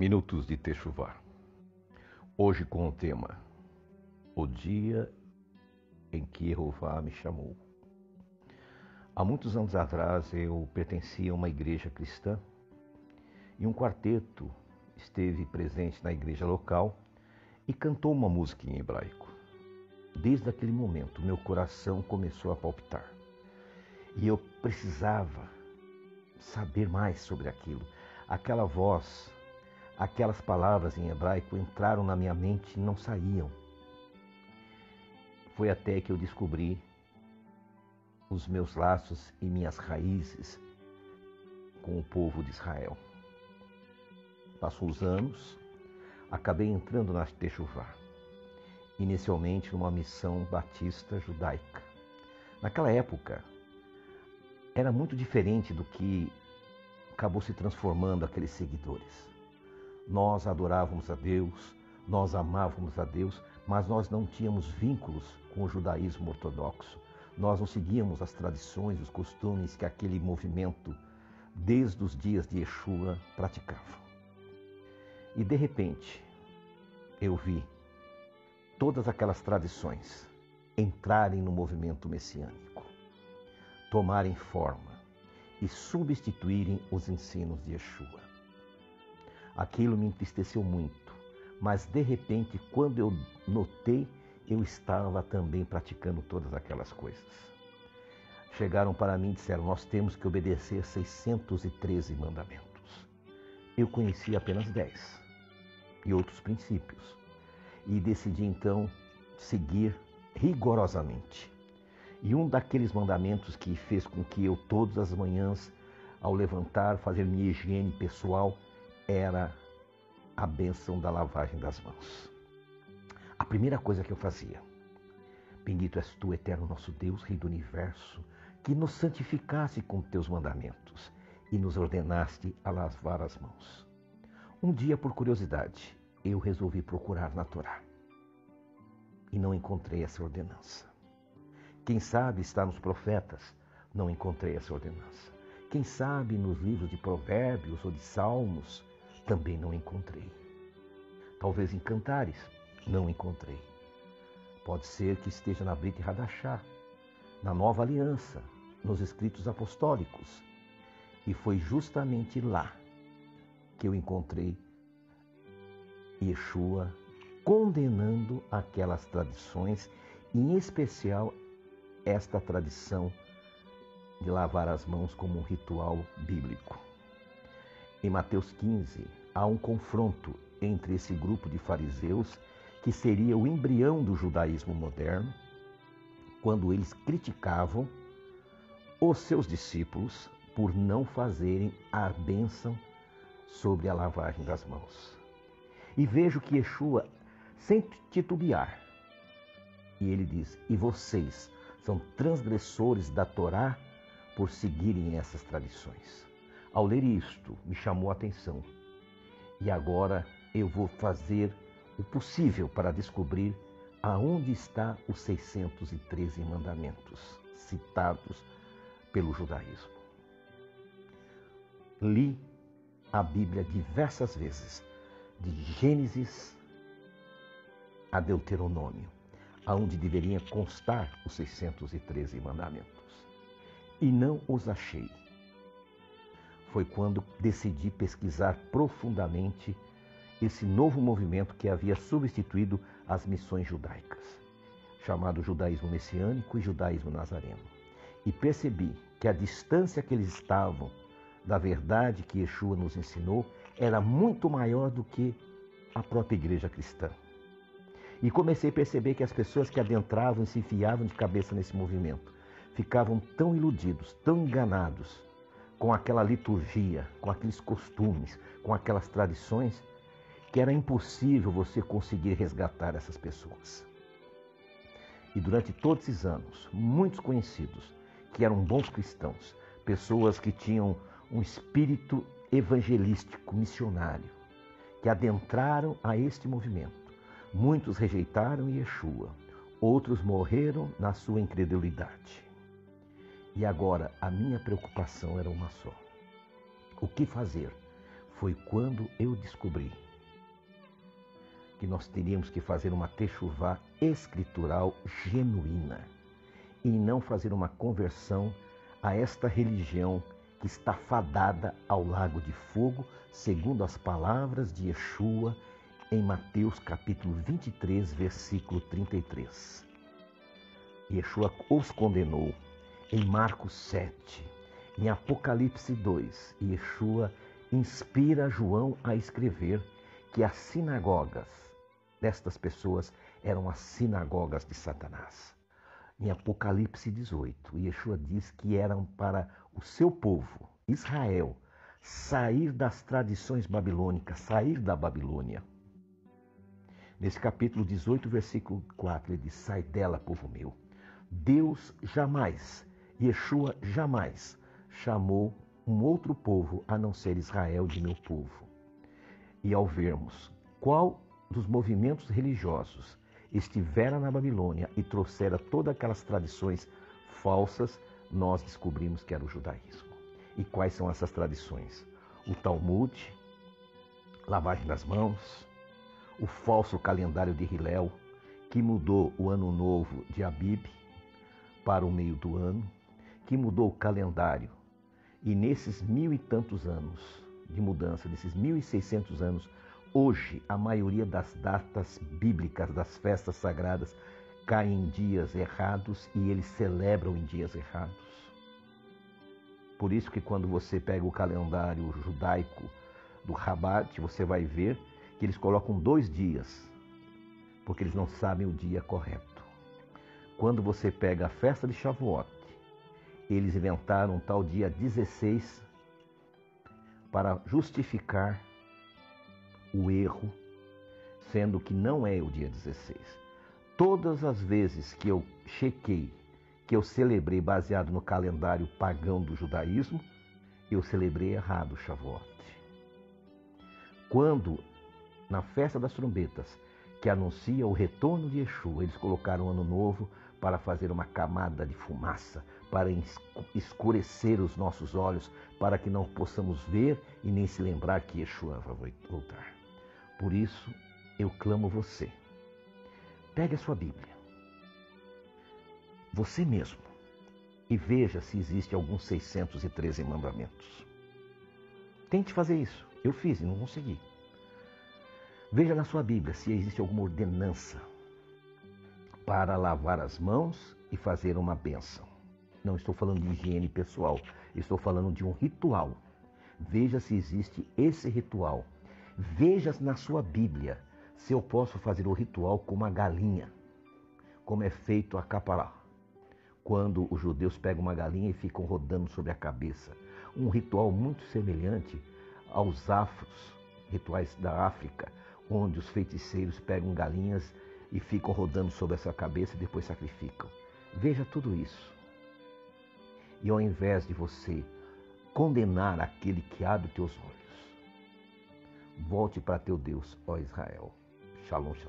Minutos de Techuvá. Hoje com o tema O dia em que Jeová me chamou. Há muitos anos atrás eu pertencia a uma igreja cristã e um quarteto esteve presente na igreja local e cantou uma música em hebraico. Desde aquele momento, meu coração começou a palpitar e eu precisava saber mais sobre aquilo. Aquela voz Aquelas palavras em hebraico entraram na minha mente e não saíam. Foi até que eu descobri os meus laços e minhas raízes com o povo de Israel. Passou os anos, acabei entrando na Techuvá, inicialmente numa missão batista judaica. Naquela época, era muito diferente do que acabou se transformando aqueles seguidores. Nós adorávamos a Deus, nós amávamos a Deus, mas nós não tínhamos vínculos com o judaísmo ortodoxo. Nós não seguíamos as tradições, os costumes que aquele movimento, desde os dias de Yeshua, praticava. E de repente, eu vi todas aquelas tradições entrarem no movimento messiânico, tomarem forma e substituírem os ensinos de Yeshua. Aquilo me entristeceu muito, mas de repente, quando eu notei, eu estava também praticando todas aquelas coisas. Chegaram para mim e disseram: Nós temos que obedecer 613 mandamentos. Eu conhecia apenas 10 e outros princípios, e decidi então seguir rigorosamente. E um daqueles mandamentos que fez com que eu, todas as manhãs, ao levantar, fazer minha higiene pessoal, era a bênção da lavagem das mãos. A primeira coisa que eu fazia, bendito és tu, eterno nosso Deus, Rei do universo, que nos santificasse com teus mandamentos e nos ordenaste a lavar as mãos. Um dia, por curiosidade, eu resolvi procurar na Torá e não encontrei essa ordenança. Quem sabe está nos profetas, não encontrei essa ordenança. Quem sabe nos livros de Provérbios ou de Salmos, também não encontrei. Talvez em Cantares, não encontrei. Pode ser que esteja na Brita Radachá, na Nova Aliança, nos escritos apostólicos. E foi justamente lá que eu encontrei Yeshua condenando aquelas tradições, em especial esta tradição de lavar as mãos como um ritual bíblico. Em Mateus 15, há um confronto entre esse grupo de fariseus, que seria o embrião do judaísmo moderno, quando eles criticavam os seus discípulos por não fazerem a bênção sobre a lavagem das mãos. E vejo que Yeshua, sem titubear, e ele diz: E vocês são transgressores da Torá por seguirem essas tradições. Ao ler isto, me chamou a atenção. E agora eu vou fazer o possível para descobrir aonde está os 613 mandamentos citados pelo judaísmo. Li a Bíblia diversas vezes, de Gênesis a Deuteronômio, aonde deveriam constar os 613 mandamentos. E não os achei foi quando decidi pesquisar profundamente esse novo movimento que havia substituído as missões judaicas, chamado judaísmo messiânico e judaísmo nazareno. E percebi que a distância que eles estavam da verdade que Yeshua nos ensinou era muito maior do que a própria igreja cristã. E comecei a perceber que as pessoas que adentravam e se enfiavam de cabeça nesse movimento ficavam tão iludidos, tão enganados, com aquela liturgia, com aqueles costumes, com aquelas tradições, que era impossível você conseguir resgatar essas pessoas. E durante todos esses anos, muitos conhecidos que eram bons cristãos, pessoas que tinham um espírito evangelístico, missionário, que adentraram a este movimento. Muitos rejeitaram Yeshua, outros morreram na sua incredulidade. E agora a minha preocupação era uma só: o que fazer? foi quando eu descobri que nós teríamos que fazer uma techuvá escritural genuína e não fazer uma conversão a esta religião que está fadada ao lago de fogo, segundo as palavras de Yeshua em Mateus capítulo 23, versículo 33. Yeshua os condenou em Marcos 7, em Apocalipse 2. Yeshua inspira João a escrever que as sinagogas destas pessoas eram as sinagogas de Satanás. Em Apocalipse 18, Yeshua diz que eram para o seu povo, Israel, sair das tradições babilônicas, sair da Babilônia. Nesse capítulo 18, versículo 4, ele diz: Sai dela, povo meu. Deus jamais, Yeshua jamais chamou um outro povo a não ser Israel de meu povo. E ao vermos qual dos movimentos religiosos estivera na Babilônia e trouxera todas aquelas tradições falsas, nós descobrimos que era o judaísmo. E quais são essas tradições? O Talmud, lavagem das mãos, o falso calendário de Hilel, que mudou o ano novo de Abib para o meio do ano, que mudou o calendário. E nesses mil e tantos anos de mudança, desses mil e seiscentos anos, Hoje, a maioria das datas bíblicas, das festas sagradas, caem em dias errados e eles celebram em dias errados. Por isso que quando você pega o calendário judaico do Rabat, você vai ver que eles colocam dois dias, porque eles não sabem o dia correto. Quando você pega a festa de Shavuot, eles inventaram um tal dia 16 para justificar o erro, sendo que não é o dia 16. Todas as vezes que eu chequei, que eu celebrei baseado no calendário pagão do judaísmo, eu celebrei errado o Shavuot. Quando, na festa das trombetas, que anuncia o retorno de Yeshua, eles colocaram o ano novo para fazer uma camada de fumaça, para escurecer os nossos olhos, para que não possamos ver e nem se lembrar que Yeshua vai voltar. Por isso, eu clamo você. Pegue a sua Bíblia, você mesmo, e veja se existe alguns 613 mandamentos. Tente fazer isso. Eu fiz e não consegui. Veja na sua Bíblia se existe alguma ordenança para lavar as mãos e fazer uma bênção. Não estou falando de higiene pessoal, estou falando de um ritual. Veja se existe esse ritual Veja na sua Bíblia se eu posso fazer o ritual com uma galinha, como é feito a capará, quando os judeus pegam uma galinha e ficam rodando sobre a cabeça. Um ritual muito semelhante aos afros, rituais da África, onde os feiticeiros pegam galinhas e ficam rodando sobre essa cabeça e depois sacrificam. Veja tudo isso. E ao invés de você condenar aquele que abre teus olhos, Volte para teu Deus, ó Israel. Shalom, shalom.